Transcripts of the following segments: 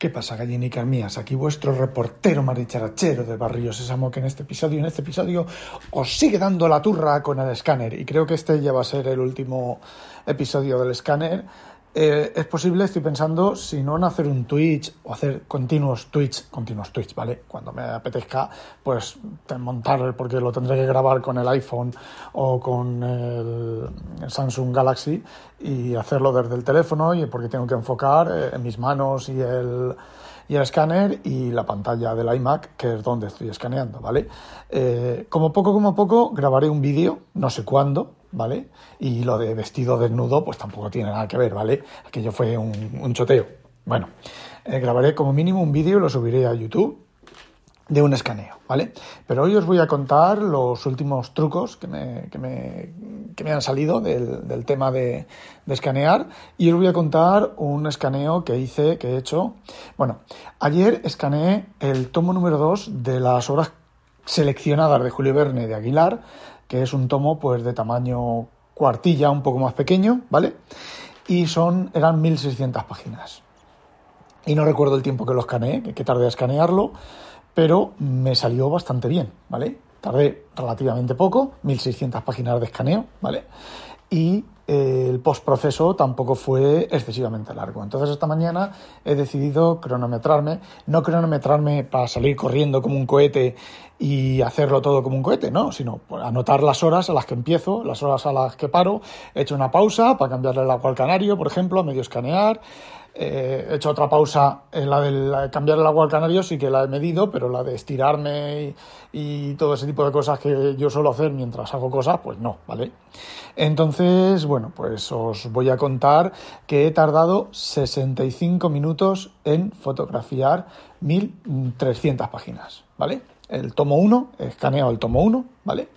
¿Qué pasa, gallinicas mías? Aquí vuestro reportero maricharachero de Barrio Sésamo, que en este episodio, en este episodio, os sigue dando la turra con el escáner. Y creo que este ya va a ser el último episodio del escáner. Eh, es posible, estoy pensando, si no en hacer un Twitch o hacer continuos Twitch, continuos Twitch, ¿vale? Cuando me apetezca, pues montar, porque lo tendré que grabar con el iPhone o con el, Samsung Galaxy y hacerlo desde el teléfono y porque tengo que enfocar eh, mis manos y el y el escáner y la pantalla del iMac, que es donde estoy escaneando, ¿vale? Eh, como poco, como poco, grabaré un vídeo, no sé cuándo, ¿vale? Y lo de vestido desnudo, pues tampoco tiene nada que ver, ¿vale? Aquello fue un, choteo. Bueno, eh, grabaré como mínimo un vídeo y lo subiré a YouTube de un escaneo, ¿vale? Pero hoy os voy a contar los últimos trucos que me, que me, que me han salido del, del tema de, de, escanear y os voy a contar un escaneo que hice, que he hecho. Bueno, ayer escaneé el tomo número 2 de las obras seleccionadas de Julio Verne de Aguilar, que es un tomo pues de tamaño cuartilla, un poco más pequeño, ¿vale? Y son, eran 1600 páginas. Y no recuerdo el tiempo que lo escaneé, que tardé a escanearlo, pero me salió bastante bien, ¿vale? Tardé relativamente poco, 1600 páginas de escaneo, ¿vale? Y el postproceso tampoco fue excesivamente largo. Entonces esta mañana he decidido cronometrarme, no cronometrarme para salir corriendo como un cohete y hacerlo todo como un cohete, no, sino anotar las horas a las que empiezo, las horas a las que paro, he hecho una pausa para cambiarle el agua al canario, por ejemplo, a medio escanear, eh, he hecho otra pausa en la de cambiar el agua al canario, sí que la he medido, pero la de estirarme y, todo ese tipo de cosas que yo suelo hacer mientras hago cosas, pues no, ¿vale? Entonces, bueno, pues os voy a contar que he tardado 65 minutos en fotografiar 1300 páginas, ¿vale? El tomo 1, he escaneado el tomo 1, ¿vale?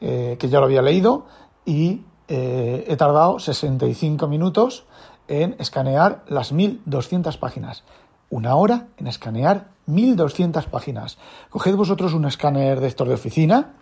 Eh, que ya lo había leído y eh, he tardado 65 minutos en escanear las 1200 páginas. Una hora en escanear 1200 páginas. Coged vosotros un escáner de estos de oficina,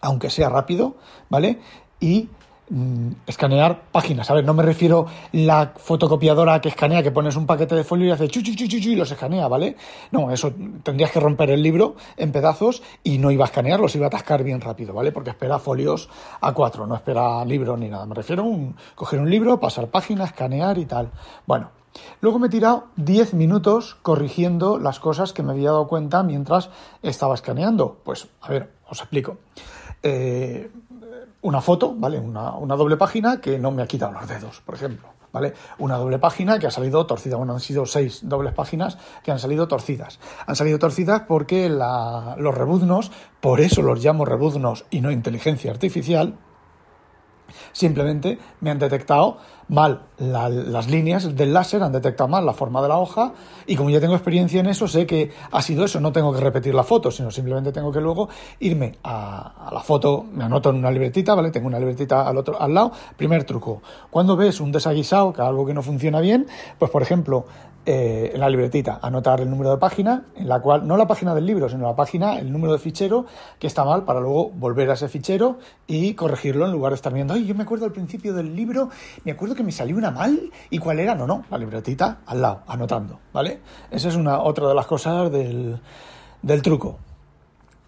aunque sea rápido, ¿vale? Y Mm, escanear páginas. Ver, no me refiero la fotocopiadora que escanea, que pones un paquete de folio y hace chu, chu, y los escanea, ¿vale? No, eso tendrías que romper el libro en pedazos y no iba a escanearlos, iba a atascar bien rápido, ¿vale? Porque espera folios a cuatro, no espera libro ni nada. Me refiero a coger un libro, pasar páginas, escanear y tal. Bueno, Luego me he tirado 10 minutos corrigiendo las cosas que me había dado cuenta mientras estaba escaneando. Pues, a ver, os explico. Eh, una foto, ¿vale? Una, una, doble página que no me ha quitado los dedos, por ejemplo, ¿vale? Una doble página que ha salido torcida. Bueno, han sido seis dobles páginas que han salido torcidas. Han salido torcidas porque la, los rebuznos, por eso los llamo rebuznos y no inteligencia artificial, Simplemente me han detectado mal las líneas del láser, han detectado mal la forma de la hoja y como ya tengo experiencia en eso, sé que ha sido eso, no tengo que repetir la foto, sino simplemente tengo que luego irme a, a la foto, me anoto en una libretita, ¿vale? Tengo una libretita al otro al lado. Primer truco, cuando ves un desaguisado, que algo que no funciona bien, pues por ejemplo, eh, en la libretita, anotar el número de página, en la cual, no la página del libro, sino la página, el número de fichero que está mal, para luego volver a ese fichero y corregirlo en lugar de estar viendo, ay, yo me acuerdo al principio del libro, me acuerdo que me salió una mal, ¿y cuál era? No, no, la libretita al lado, anotando, ¿vale? Esa es una otra de las cosas del, del truco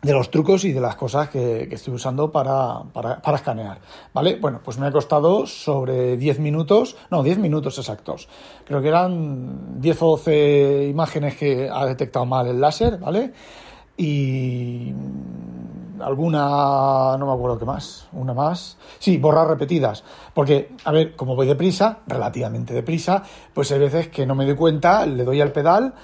de los trucos y de las cosas que, estoy usando para, para, escanear. ¿Vale? Bueno, pues me ha costado sobre 10 minutos, no, 10 minutos exactos. Creo que eran 10 o 12 imágenes que ha detectado mal el láser, ¿vale? Y alguna, no me acuerdo qué más, una más. Sí, borrar repetidas. Porque, a ver, como voy deprisa, relativamente deprisa, pues hay veces que no me doy cuenta, le doy al pedal,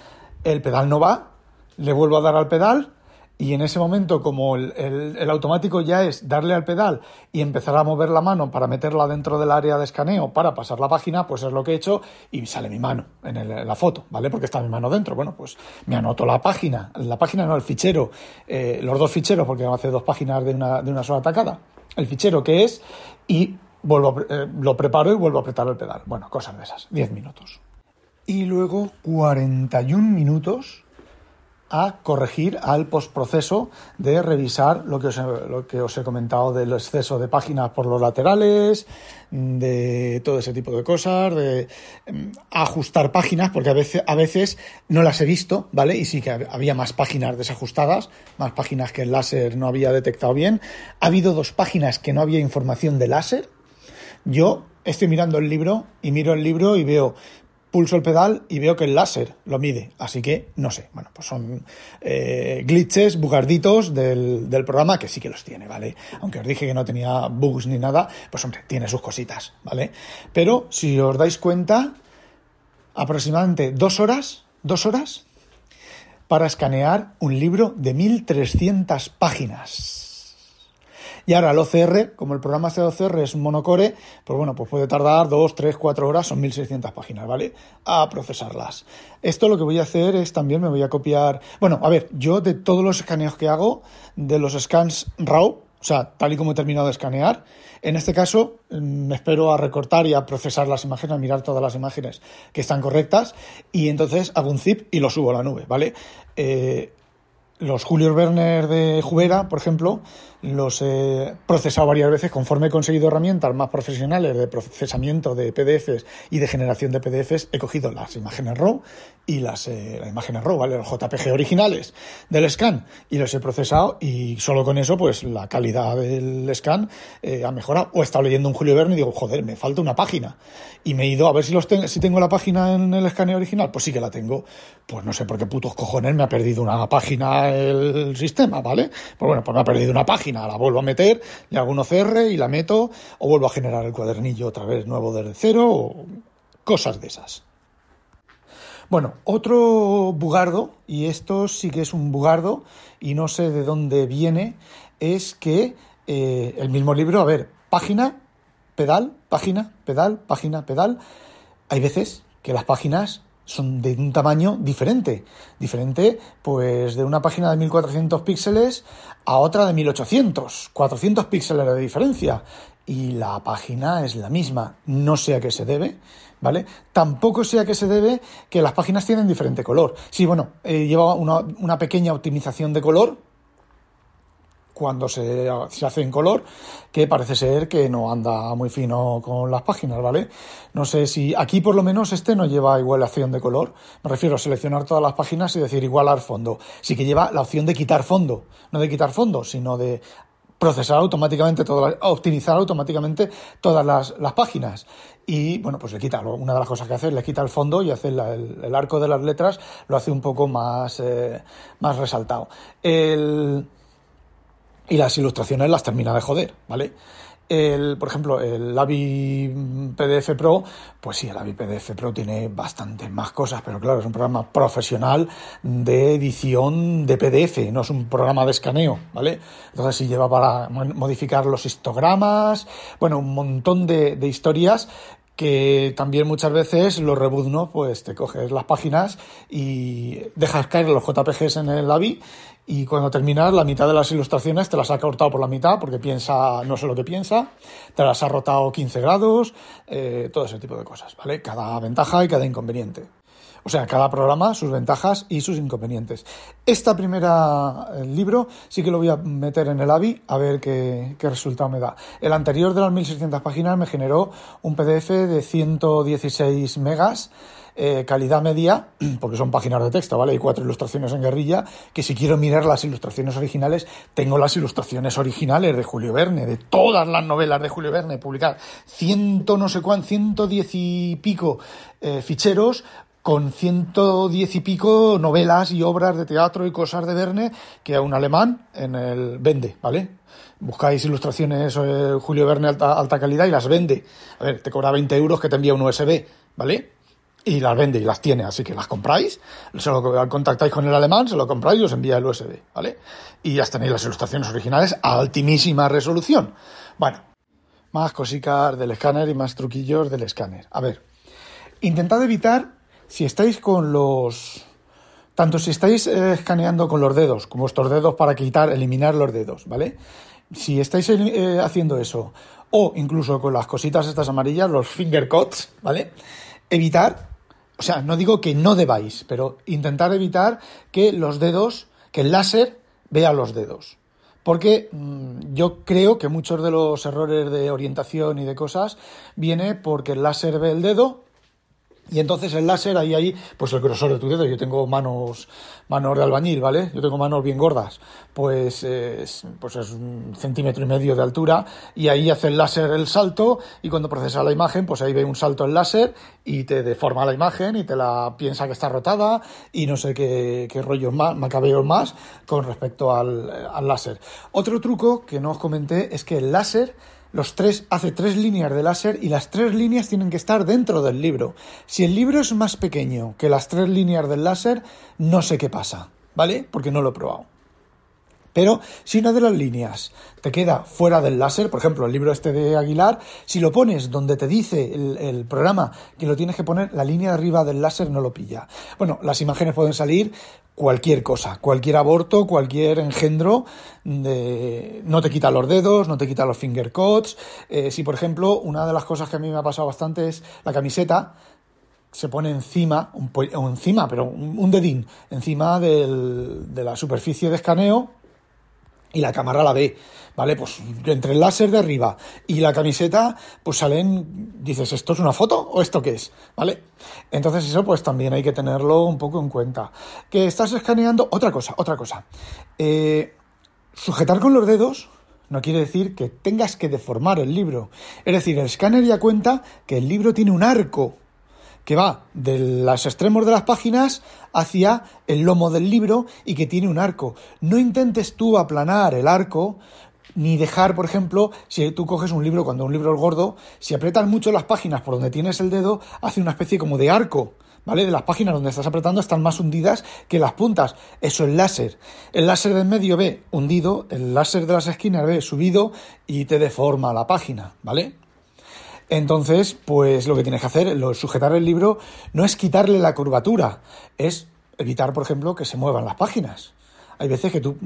el pedal no va, le vuelvo a dar al pedal y en ese momento, como el, automático ya es darle al pedal y empezar a mover la mano para meterla dentro del área de escaneo para pasar la página, pues es lo que he hecho y sale mi mano en, la foto, ¿vale? Porque está mi mano dentro. Bueno, pues me anoto la página, la página no, el fichero, eh, los dos ficheros, porque hacer dos páginas de una, de una sola tacada, el fichero que es y vuelvo eh, lo preparo y vuelvo a apretar el pedal. Bueno, cosas de esas, 10 minutos. Y luego 41 minutos a corregir al postproceso de revisar lo que, os he, lo que os he comentado del exceso de páginas por los laterales, de todo ese tipo de cosas, de em, ajustar páginas, porque a veces, a veces no las he visto, ¿vale? Y sí que había más páginas desajustadas, más páginas que el láser no había detectado bien. Ha habido dos páginas que no había información de láser. Yo estoy mirando el libro y miro el libro y veo pulso el pedal y veo que el láser lo mide. Así que no sé. Bueno, pues son eh, glitches, bugarditos del, del, programa que sí que los tiene, ¿vale? Aunque os dije que no tenía bugs ni nada, pues hombre, tiene sus cositas, ¿vale? Pero si os dais cuenta, aproximadamente dos horas, dos horas para escanear un libro de 1300 páginas. Y ahora el OCR, como el programa de OCR es monocore, pues bueno, pues puede tardar 2, 3, 4 horas, son 1600 páginas, ¿vale? A procesarlas. Esto lo que voy a hacer es también me voy a copiar. Bueno, a ver, yo de todos los escaneos que hago, de los scans RAW, o sea, tal y como he terminado de escanear, en este caso mm, me espero a recortar y a procesar las imágenes, a mirar todas las imágenes que están correctas y entonces hago un zip y lo subo a la nube, ¿vale? Eh, los Julio Werner de Jubera, por ejemplo, los he procesado varias veces conforme he conseguido herramientas más profesionales de procesamiento de PDFs y de generación de PDFs. He cogido las imágenes RAW y las, eh, imágenes RAW, ¿vale? Los JPG originales del scan y los he procesado y solo con eso, pues la calidad del scan eh, ha mejorado. O he estado leyendo un Julio Verne y digo, joder, me falta una página. Y me he ido a ver si, los si tengo la página en el escaneo original. Pues sí que la tengo. Pues no sé por qué putos cojones me ha perdido una página el sistema, ¿vale? Pues bueno, pues me ha perdido una página la vuelvo a meter, le hago un OCR y la meto, o vuelvo a generar el cuadernillo otra vez nuevo desde cero, o cosas de esas. Bueno, otro bugardo, y esto sí que es un bugardo, y no sé de dónde viene, es que eh, el mismo libro, a ver, página, pedal, página, pedal, página, pedal, hay veces que las páginas son de un tamaño diferente. Diferente, pues de una página de 1400 píxeles a otra de 1800. 400 píxeles de diferencia. Y la página es la misma. No sé a qué se debe, ¿vale? Tampoco sé a qué se debe que las páginas tienen diferente color. Sí, bueno, eh, lleva una, una pequeña optimización de color, cuando se, hace en color, que parece ser que no anda muy fino con las páginas, ¿vale? No sé si aquí por lo menos este no lleva igualación de color. Me refiero a seleccionar todas las páginas y decir igualar fondo. Sí que lleva la opción de quitar fondo, no de quitar fondo, sino de procesar automáticamente todas optimizar automáticamente todas las, páginas. Y bueno, pues le quita, una de las cosas que hace le quita el fondo y hace el, arco de las letras, lo hace un poco más, eh, más resaltado. El, y las ilustraciones las termina de joder, ¿vale? El, por ejemplo, el AVI PDF Pro, pues sí, el AVI PDF Pro tiene bastantes más cosas, pero claro, es un programa profesional de edición de PDF, no es un programa de escaneo, ¿vale? Entonces sí lleva para modificar los histogramas, bueno, un montón de, de historias que también muchas veces los rebuznos, pues te coges las páginas y dejas caer los JPGs en el AVI y cuando terminas la mitad de las ilustraciones te las ha cortado por la mitad porque piensa, no sé lo que piensa, te las ha rotado 15 grados, eh, todo ese tipo de cosas, ¿vale? Cada ventaja y cada inconveniente. O sea, cada programa, sus ventajas y sus inconvenientes. Esta primera eh, libro sí que lo voy a meter en el AVI a ver qué, resultado me da. El anterior de las 1600 páginas me generó un PDF de 116 megas eh, calidad media, porque son páginas de texto, ¿vale? Hay cuatro ilustraciones en guerrilla, que si quiero mirar las ilustraciones originales, tengo las ilustraciones originales de Julio Verne, de todas las novelas de Julio Verne, publicar ciento no sé cuánto, ciento diez y pico eh, ficheros con ciento diez y pico novelas y obras de teatro y cosas de Verne que a un alemán en el vende, ¿vale? Buscáis ilustraciones eh, Julio Verne alta, alta calidad y las vende. A ver, te cobra 20 euros que te envía un USB, ¿vale? y las vende y las tiene, así que las compráis, se lo contactáis con el alemán, se lo compráis y os envía el USB, ¿vale? Y ya tenéis las ilustraciones originales a altísima resolución. Bueno, más cositas del escáner y más truquillos del escáner. A ver, intentad evitar, si estáis con los... Tanto si estáis eh, escaneando con los dedos, como vuestros dedos para quitar, eliminar los dedos, ¿vale? Si estáis eh, haciendo eso, o incluso con las cositas estas amarillas, los finger cuts, ¿vale? Evitar o sea, no digo que no debáis, pero intentar evitar que los dedos, que el láser vea los dedos. Porque mm, yo creo que muchos de los errores de orientación y de cosas viene porque el láser ve el dedo y entonces el láser ahí, ahí, pues el grosor de tu dedo. Yo tengo manos, manos de albañil, ¿vale? Yo tengo manos bien gordas. Pues es, pues es un centímetro y medio de altura y ahí hace el láser el salto y cuando procesa la imagen, pues ahí ve un salto el láser y te deforma la imagen y te la piensa que está rotada y no sé qué, qué rollos más, macabeos más con respecto al, al láser. Otro truco que no os comenté es que el láser los tres hace tres líneas de láser y las tres líneas tienen que estar dentro del libro. Si el libro es más pequeño que las tres líneas del láser, no sé qué pasa, ¿vale? Porque no lo he probado. Pero si una de las líneas te queda fuera del láser, por ejemplo, el libro este de Aguilar, si lo pones donde te dice el, programa que lo tienes que poner, la línea de arriba del láser no lo pilla. Bueno, las imágenes pueden salir cualquier cosa, cualquier aborto, cualquier engendro, no te quita los dedos, no te quita los finger cuts. Eh, si, por ejemplo, una de las cosas que a mí me ha pasado bastante es la camiseta, se pone encima, un, encima, pero un, dedín, encima de la superficie de escaneo y la cámara la ve, ¿vale? Pues entre el láser de arriba y la camiseta, pues salen, dices, ¿esto es una foto o esto qué es? ¿Vale? Entonces eso pues también hay que tenerlo un poco en cuenta. Que estás escaneando, otra cosa, otra cosa. Eh, sujetar con los dedos no quiere decir que tengas que deformar el libro. Es decir, el escáner ya cuenta que el libro tiene un arco que va de los extremos de las páginas hacia el lomo del libro y que tiene un arco. No intentes tú aplanar el arco ni dejar, por ejemplo, si tú coges un libro, cuando un libro es gordo, si aprietas mucho las páginas por donde tienes el dedo, hace una especie como de arco. ¿Vale? De las páginas donde estás apretando están más hundidas que las puntas. Eso es láser. El láser del medio ve hundido, el láser de las esquinas ve subido y te deforma la página, ¿vale? Entonces, pues lo que tienes que hacer, lo, sujetar el libro, no es quitarle la curvatura, es evitar, por ejemplo, que se muevan las páginas. Hay veces que tú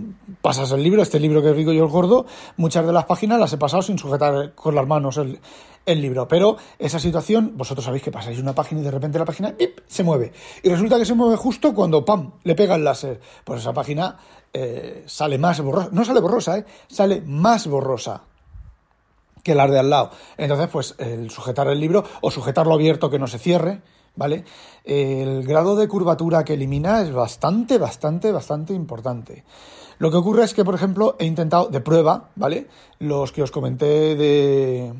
pasas el libro, este libro que digo yo el gordo, muchas de las páginas las he pasado sin sujetar con las manos el, libro. Pero esa situación, vosotros sabéis que pasáis una página y de repente la página se mueve. Y resulta que se mueve justo cuando ¡pam! le pega el láser. Pues esa página eh, sale más borrosa. No sale borrosa, ¿eh? Sale más borrosa que las de al lado. Entonces, pues el sujetar el libro o sujetarlo abierto que no se cierre, ¿vale? El grado de curvatura que elimina es bastante, bastante, bastante importante. Lo que ocurre es que, por ejemplo, he intentado de prueba, ¿vale? Los que os comenté de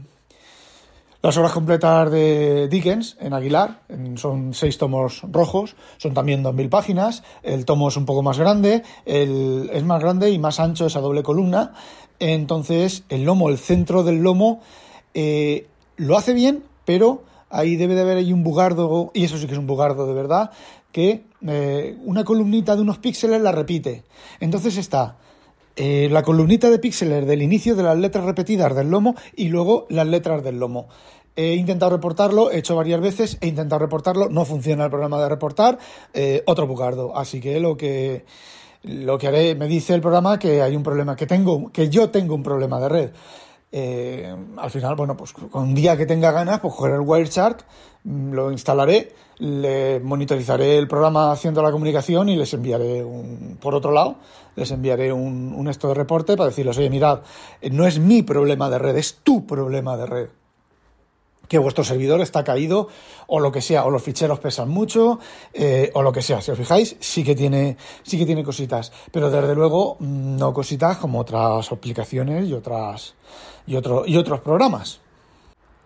las obras completas de Dickens en Aguilar, son seis tomos rojos, son también 2.000 páginas, el tomo es un poco más grande, el, es más grande y más ancho esa doble columna, entonces, el lomo, el centro del lomo, eh, lo hace bien, pero ahí debe de haber ahí un bugardo, y eso sí que es un bugardo de verdad, que eh, una columnita de unos píxeles la repite. Entonces está eh, la columnita de píxeles del inicio de las letras repetidas del lomo y luego las letras del lomo. He intentado reportarlo, he hecho varias veces, he intentado reportarlo, no funciona el programa de reportar, otro bugardo. Así que lo que lo que haré, me dice el programa que hay un problema, que tengo, que yo tengo un problema de red. Eh, al final, bueno, pues un día que tenga ganas, pues cogeré el Wireshark, mm, lo instalaré, le monitorizaré el programa haciendo la comunicación y les enviaré un, por otro lado, les enviaré un, un esto de reporte para decirles, oye, mirad, no es mi problema de red, es tu problema de red que vuestro servidor está caído o lo que sea, o los ficheros pesan mucho, eh, o lo que sea. Si os fijáis, sí que tiene, sí que tiene cositas, pero desde luego mm, no cositas como otras aplicaciones y otras y otro, y otros programas.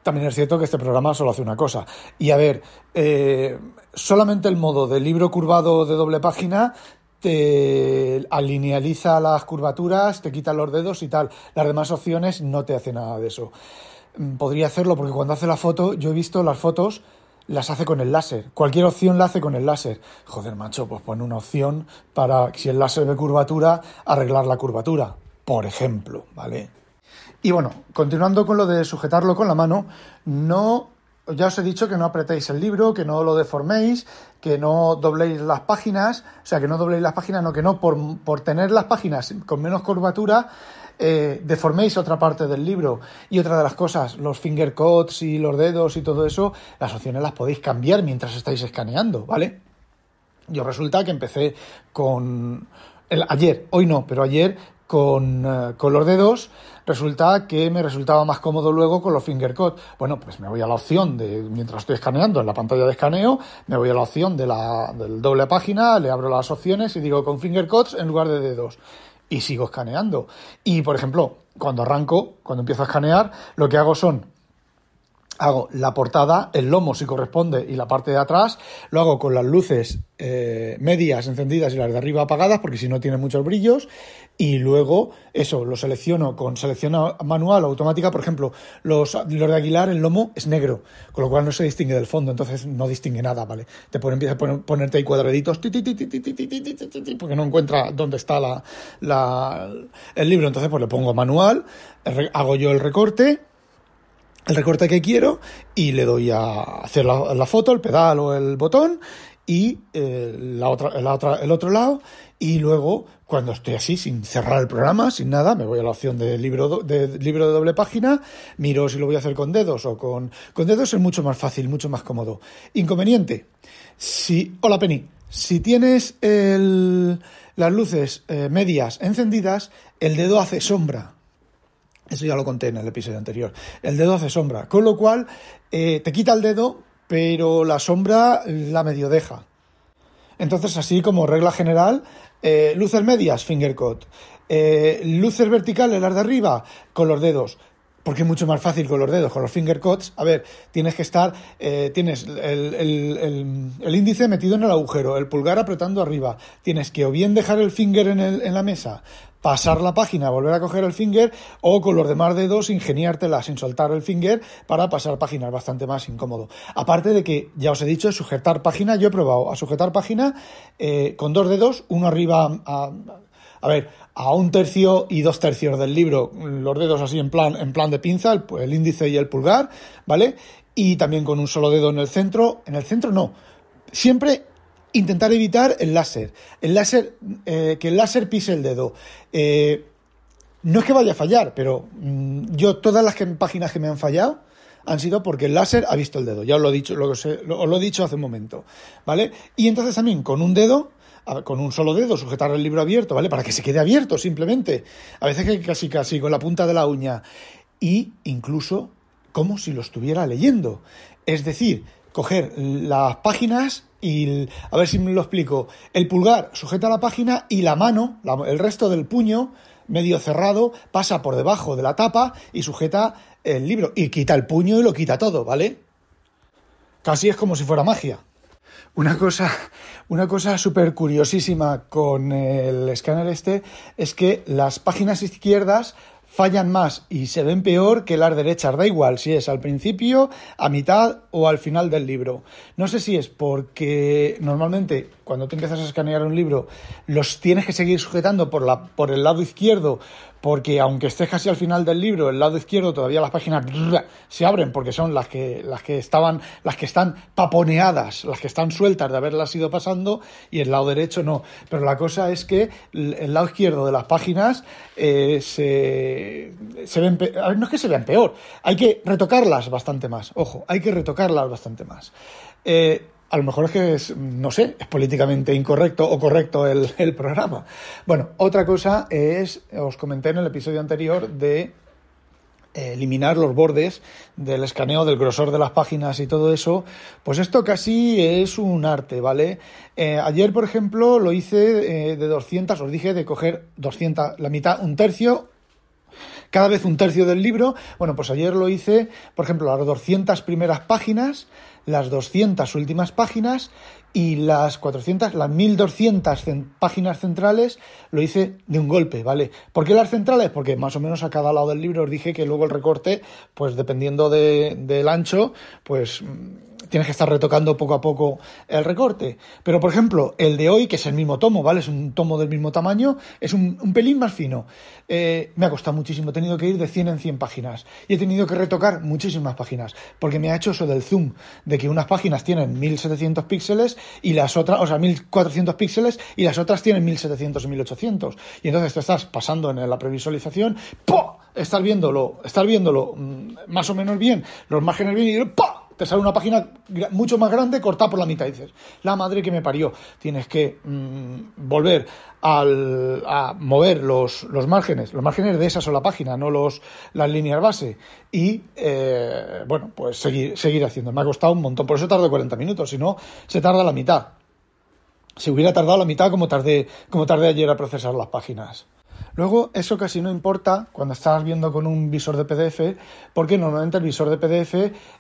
También es cierto que este programa solo hace una cosa. Y a ver, eh, solamente el modo de libro curvado de doble página te alinealiza las curvaturas, te quita los dedos y tal. Las demás opciones no te hacen nada de eso. Podría hacerlo porque cuando hace la foto, yo he visto las fotos, las hace con el láser. Cualquier opción la hace con el láser. Joder, macho, pues pone una opción para, si el láser ve curvatura, arreglar la curvatura, por ejemplo, ¿vale? Y bueno, continuando con lo de sujetarlo con la mano, no ya os he dicho que no apretéis el libro, que no lo deforméis, que no dobléis las páginas, o sea, que no dobléis las páginas, no, que no por, por tener las páginas con menos curvatura, eh, deforméis otra parte del libro. Y otra de las cosas, los finger cuts y los dedos y todo eso, las opciones las podéis cambiar mientras estáis escaneando, ¿vale? Yo resulta que empecé con... El, ayer, hoy no, pero ayer con, eh, con los dedos resulta que me resultaba más cómodo luego con los finger. Bueno, pues me voy a la opción de, mientras estoy escaneando en la pantalla de escaneo, me voy a la opción de la del doble página, le abro las opciones y digo con finger cuts en lugar de dedos. Y sigo escaneando. Y, por ejemplo, cuando arranco, cuando empiezo a escanear, lo que hago son hago la portada, el lomo si corresponde y la parte de atrás, lo hago con las luces eh, medias encendidas y las de arriba apagadas porque si no tiene muchos brillos y luego eso lo selecciono con selección manual o automática, por ejemplo, los, de Aguilar el lomo es negro, con lo cual no se distingue del fondo, entonces no distingue nada, ¿vale? Te empieza a ponerte ahí cuadraditos porque no encuentra dónde está la, la, el libro, entonces pues le pongo manual, hago yo el recorte el recorte que quiero y le doy a hacer la, foto, el pedal o el botón y eh, la otra, la otra, el otro lado y luego cuando estoy así sin cerrar el programa sin nada me voy a la opción de libro de libro de doble página miro si lo voy a hacer con dedos o con con dedos es mucho más fácil mucho más cómodo. Inconveniente si hola Penny si tienes el, las luces eh, medias encendidas el dedo hace sombra eso ya lo conté en el episodio anterior. El dedo hace sombra, con lo cual eh, te quita el dedo, pero la sombra la medio deja. Entonces, así como regla general, eh, luces medias, finger cut. Eh, luces verticales, las de arriba, con los dedos porque es mucho más fácil con los dedos, con los finger cuts. A ver, tienes que estar, eh, tienes el, índice metido en el agujero, el pulgar apretando arriba. Tienes que o bien dejar el finger en, en la mesa, pasar la página, volver a coger el finger, o con los demás dedos ingeniártela sin soltar el finger para pasar páginas, bastante más incómodo. Aparte de que, ya os he dicho, sujetar página, yo he probado a sujetar página eh, con dos dedos, uno arriba a, a ver, a un tercio y dos tercios del libro, los dedos así en plan, en plan de pinza, el, índice y el pulgar, ¿vale? Y también con un solo dedo en el centro. En el centro no. Siempre intentar evitar el láser. El láser, eh, que el láser pise el dedo. Eh, no es que vaya a fallar, pero mm, yo todas las páginas que me han fallado han sido porque el láser ha visto el dedo. Ya os lo he dicho, lo, lo, lo he dicho hace un momento, ¿vale? Y entonces también con un dedo con un solo dedo sujetar el libro abierto, ¿vale? Para que se quede abierto simplemente. A veces que casi casi con la punta de la uña. Y incluso como si lo estuviera leyendo. Es decir, coger las páginas y, a ver si me lo explico, el pulgar sujeta la página y la mano, el resto del puño, medio cerrado, pasa por debajo de la tapa y sujeta el libro. Y quita el puño y lo quita todo, ¿vale? Casi es como si fuera magia. Una cosa, una cosa súper curiosísima con el escáner este es que las páginas izquierdas fallan más y se ven peor que las derechas. Da igual si es al principio, a mitad o al final del libro. No sé si es porque normalmente cuando te empiezas a escanear un libro los tienes que seguir sujetando por, la, por el lado izquierdo porque aunque estés casi al final del libro, el lado izquierdo todavía las páginas se abren porque son las que, las que estaban, las que están paponeadas, las que están sueltas de haberlas ido pasando, y el lado derecho no. Pero la cosa es que el lado izquierdo de las páginas eh, se, se ven, no es que se vean peor, hay que retocarlas bastante más, ojo, hay que retocarlas bastante más. Eh, a lo mejor es que es, no sé, es políticamente incorrecto o correcto el, programa. Bueno, otra cosa es, os comenté en el episodio anterior de eh, eliminar los bordes del escaneo, del grosor de las páginas y todo eso, pues esto casi es un arte, ¿vale? Eh, ayer, por ejemplo, lo hice eh, de 200, os dije de coger 200, la mitad, un tercio, cada vez un tercio del libro. Bueno, pues ayer lo hice, por ejemplo, las 200 primeras páginas, las 200 últimas páginas y las 400, las 1200 páginas centrales lo hice de un golpe, ¿vale? ¿Por qué las centrales? Porque más o menos a cada lado del libro os dije que luego el recorte, pues dependiendo de, del ancho, pues tienes que estar retocando poco a poco el recorte. Pero, por ejemplo, el de hoy, que es el mismo tomo, ¿vale? Es un tomo del mismo tamaño, es un, pelín más fino. Eh, me ha costado muchísimo, he tenido que ir de 100 en 100 páginas y he tenido que retocar muchísimas páginas, porque me ha hecho eso del zoom, de que unas páginas tienen 1700 píxeles y las otras, o sea, 1400 píxeles y las otras tienen 1700 y 1800. Y entonces te estás pasando en la previsualización, ¡pum! Estar viéndolo, estar viéndolo mm, más o menos bien, los márgenes bien y ¡pum! Te sale una página mucho más grande cortada por la mitad. Dices, la madre que me parió. Tienes que mm, volver a mover los, los, márgenes, los márgenes de esa sola página, no los, las líneas base. Y, eh, bueno, pues seguir, seguir haciendo. Me ha costado un montón. Por eso tardo 40 minutos. Si no, se tarda la mitad. Si hubiera tardado la mitad como tardé, como tardé ayer a procesar las páginas. Luego, eso casi no importa cuando estás viendo con un visor de PDF, porque normalmente el visor de PDF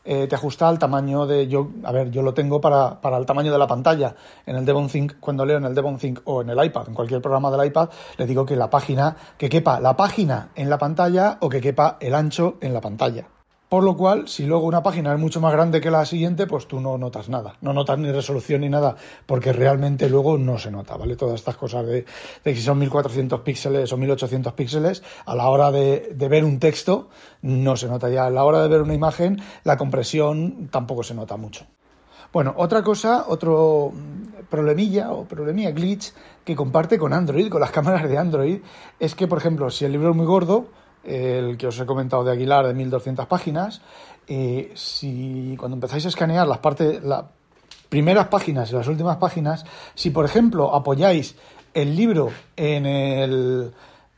eh, te ajusta al tamaño de. Yo, a ver, yo lo tengo para, para el tamaño de la pantalla. En el Devon Think, cuando leo en el Devon Think o en el iPad, en cualquier programa del iPad, le digo que la página, que quepa la página en la pantalla o que quepa el ancho en la pantalla. Por lo cual, si luego una página es mucho más grande que la siguiente, pues tú no notas nada. No notas ni resolución ni nada, porque realmente luego no se nota, ¿vale? Todas estas cosas de, si son 1400 píxeles o 1800 píxeles, a la hora de, de, ver un texto, no se nota ya. A la hora de ver una imagen, la compresión tampoco se nota mucho. Bueno, otra cosa, otro problemilla o problemilla glitch que comparte con Android, con las cámaras de Android, es que, por ejemplo, si el libro es muy gordo, el que os he comentado de Aguilar de 1200 páginas, eh, si cuando empezáis a escanear las partes, las primeras páginas y las últimas páginas, si por ejemplo apoyáis el libro en el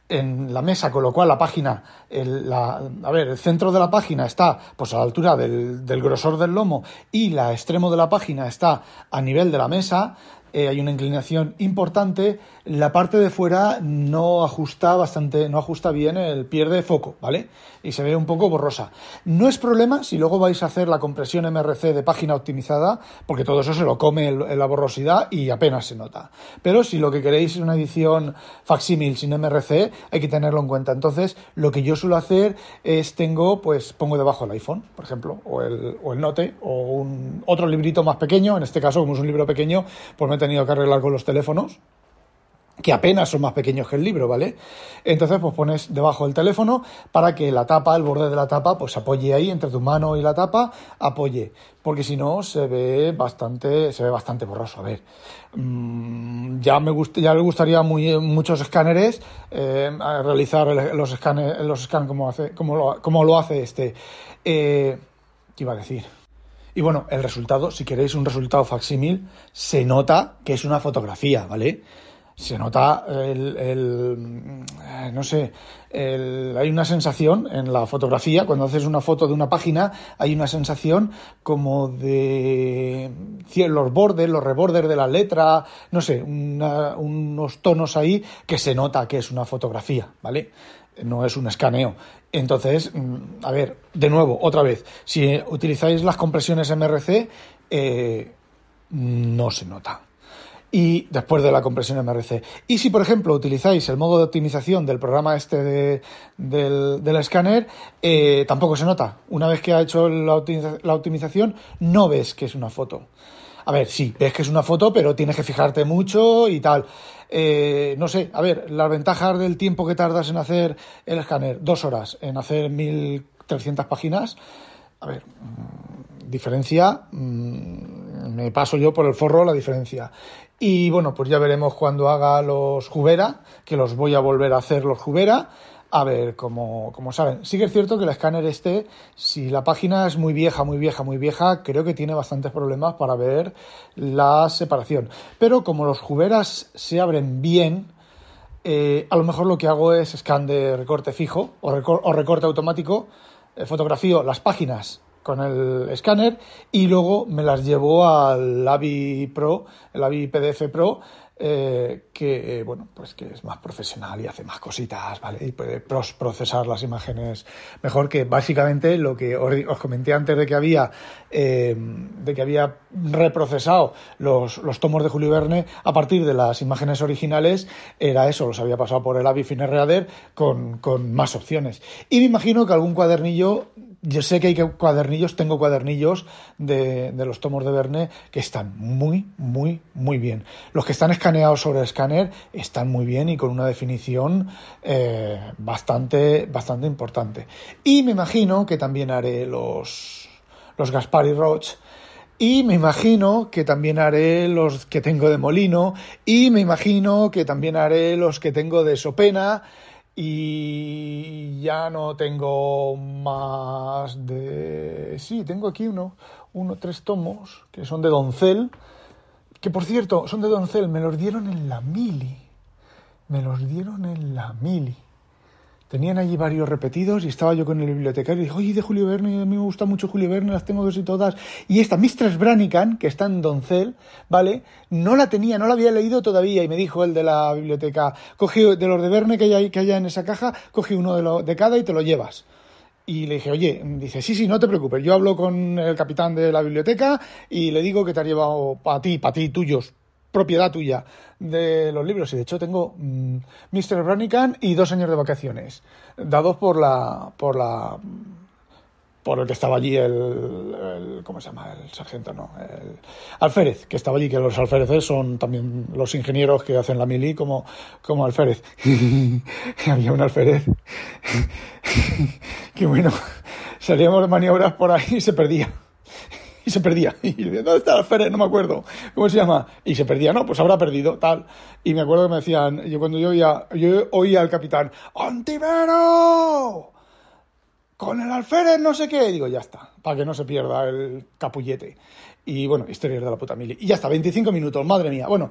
en la mesa, con lo cual la página, el, a ver, el centro de la página está pues a la altura del, del grosor del lomo y la extremo de la página está a nivel de la mesa, eh, hay una inclinación importante, la parte de fuera no ajusta bastante, no ajusta bien, el pierde foco, ¿vale? Y se ve un poco borrosa. No es problema si luego vais a hacer la compresión MRC de página optimizada, porque todo eso se lo come la borrosidad y apenas se nota. Pero si lo que queréis es una edición facsímil sin MRC, hay que tenerlo en cuenta. Entonces, lo que yo suelo hacer es tengo, pues pongo debajo el iPhone, por ejemplo, o el, o el Note, o un otro librito más pequeño, en este caso, como es un libro pequeño, pues tenido que arreglar con los teléfonos que apenas son más pequeños que el libro, ¿vale? Entonces, pues pones debajo el teléfono para que la tapa, el borde de la tapa, pues apoye ahí entre tu mano y la tapa, apoye, porque si no se ve bastante, se ve bastante borroso. A ver, mm, ya me ya le gustaría muy, muchos escáneres eh, realizar los escáneres, los escáneres como hace, como lo, como lo hace este. Eh, ¿Qué iba a decir? Y bueno, el resultado, si queréis un resultado facsímil, se nota que es una fotografía, ¿vale? se nota el, eh, no sé, hay una sensación en la fotografía, cuando haces una foto de una página, hay una sensación como de los bordes, los rebordes de la letra, no sé, unos tonos ahí que se nota que es una fotografía, ¿vale? No es un escaneo. Entonces, mm, a ver, de nuevo, otra vez, si utilizáis las compresiones MRC, eh, no se nota y después de la compresión MRC. Y si, por ejemplo, utilizáis el modo de optimización del programa este de, del, escáner, eh, tampoco se nota. Una vez que ha hecho la, optimización, no ves que es una foto. A ver, sí, ves que es una foto, pero tienes que fijarte mucho y tal. Eh, no sé, a ver, las ventajas del tiempo que tardas en hacer el escáner, dos horas en hacer 1300 páginas. A ver, mm, diferencia, mm, me paso yo por el forro la diferencia. Y bueno, pues ya veremos cuando haga los Jubera, que los voy a volver a hacer los Jubera, a ver cómo, saben. Sí que es cierto que el escáner este, si la página es muy vieja, muy vieja, muy vieja, creo que tiene bastantes problemas para ver la separación. Pero como los Juberas se abren bien, eh, a lo mejor lo que hago es scan de recorte fijo o, recorte automático, eh, fotografío las páginas con el escáner y luego me las llevo al AVI Pro, el AVI PDF Pro, eh, que bueno, pues que es más profesional y hace más cositas, ¿vale? Y puede procesar las imágenes mejor que básicamente lo que os comenté antes de que había eh, de que había reprocesado los, los, tomos de Julio Verne a partir de las imágenes originales, era eso, los había pasado por el AVI Reader con, con más opciones. Y me imagino que algún cuadernillo yo sé que hay cuadernillos, tengo cuadernillos de, los tomos de Verne que están muy, muy, muy bien. Los que están escaneados sobre el escáner están muy bien y con una definición eh, bastante, bastante importante. Y me imagino que también haré los, los Gaspar y Roche. Y me imagino que también haré los que tengo de Molino. Y me imagino que también haré los que tengo de Sopena y ya no tengo más de... Sí, tengo aquí uno, uno, tres tomos que son de Doncel, que por cierto, son de Doncel, me los dieron en la mili, me los dieron en la mili. Tenían allí varios repetidos y estaba yo con el bibliotecario y dije, oye, de Julio Verne, a mí me gusta mucho Julio Verne, las tengo casi todas. Y esta Mistress Branican, que está en Doncel, ¿vale? No la tenía, no la había leído todavía y me dijo el de la biblioteca, cogí de los de Verne que hay, que haya en esa caja, cogí uno de, lo, de cada y te lo llevas. Y le dije, oye, dice, sí, sí, no te preocupes, yo hablo con el capitán de la biblioteca y le digo que te ha llevado para ti, para ti, tuyos, propiedad tuya de los libros. Y de hecho tengo Mr. Mm, Branican y dos años de vacaciones, dados por la, por la, por el que estaba allí el, ¿cómo se llama? El sargento, no, el alférez, que estaba allí, que los alféreces son también los ingenieros que hacen la mili como, como alférez. Había un alférez que bueno, salíamos de maniobras por ahí y se perdía y se perdía. Y decía, ¿dónde está alférez? No me acuerdo. ¿Cómo se llama? Y se perdía, no, pues habrá perdido, tal. Y me acuerdo que me decían, yo cuando yo oía, yo oía al capitán, ¡Antivero! Con el alférez no sé qué. digo, ya está, para que no se pierda el capullete. Y bueno, historias de la puta mili. Y ya está, 25 minutos, madre mía. Bueno,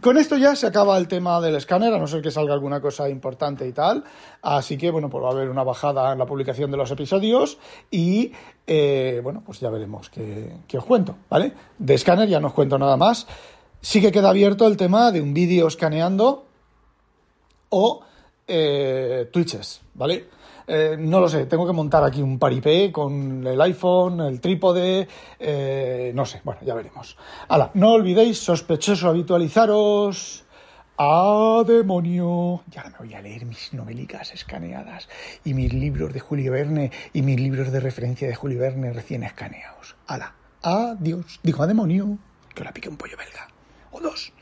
con esto ya se acaba el tema del escáner, a no ser que salga alguna cosa importante y tal. Así que, bueno, pues va a haber una bajada en la publicación de los episodios y, eh, bueno, pues ya veremos qué, os cuento, ¿vale? De escáner ya no os cuento nada más. Sí que queda abierto el tema de un vídeo escaneando o eh, Twitches, ¿vale? Eh, no lo sé, tengo que montar aquí un paripé con el iPhone, el trípode, eh, no sé, bueno, ya veremos. Hala, no olvidéis, sospechoso, habitualizaros. ¡A demonio! Ya me voy a leer mis novelicas escaneadas y mis libros de Julio Verne y mis libros de referencia de Julio Verne recién escaneados. ¡Hala! ¡Adiós! Dijo a demonio que la pique un pollo belga. O dos.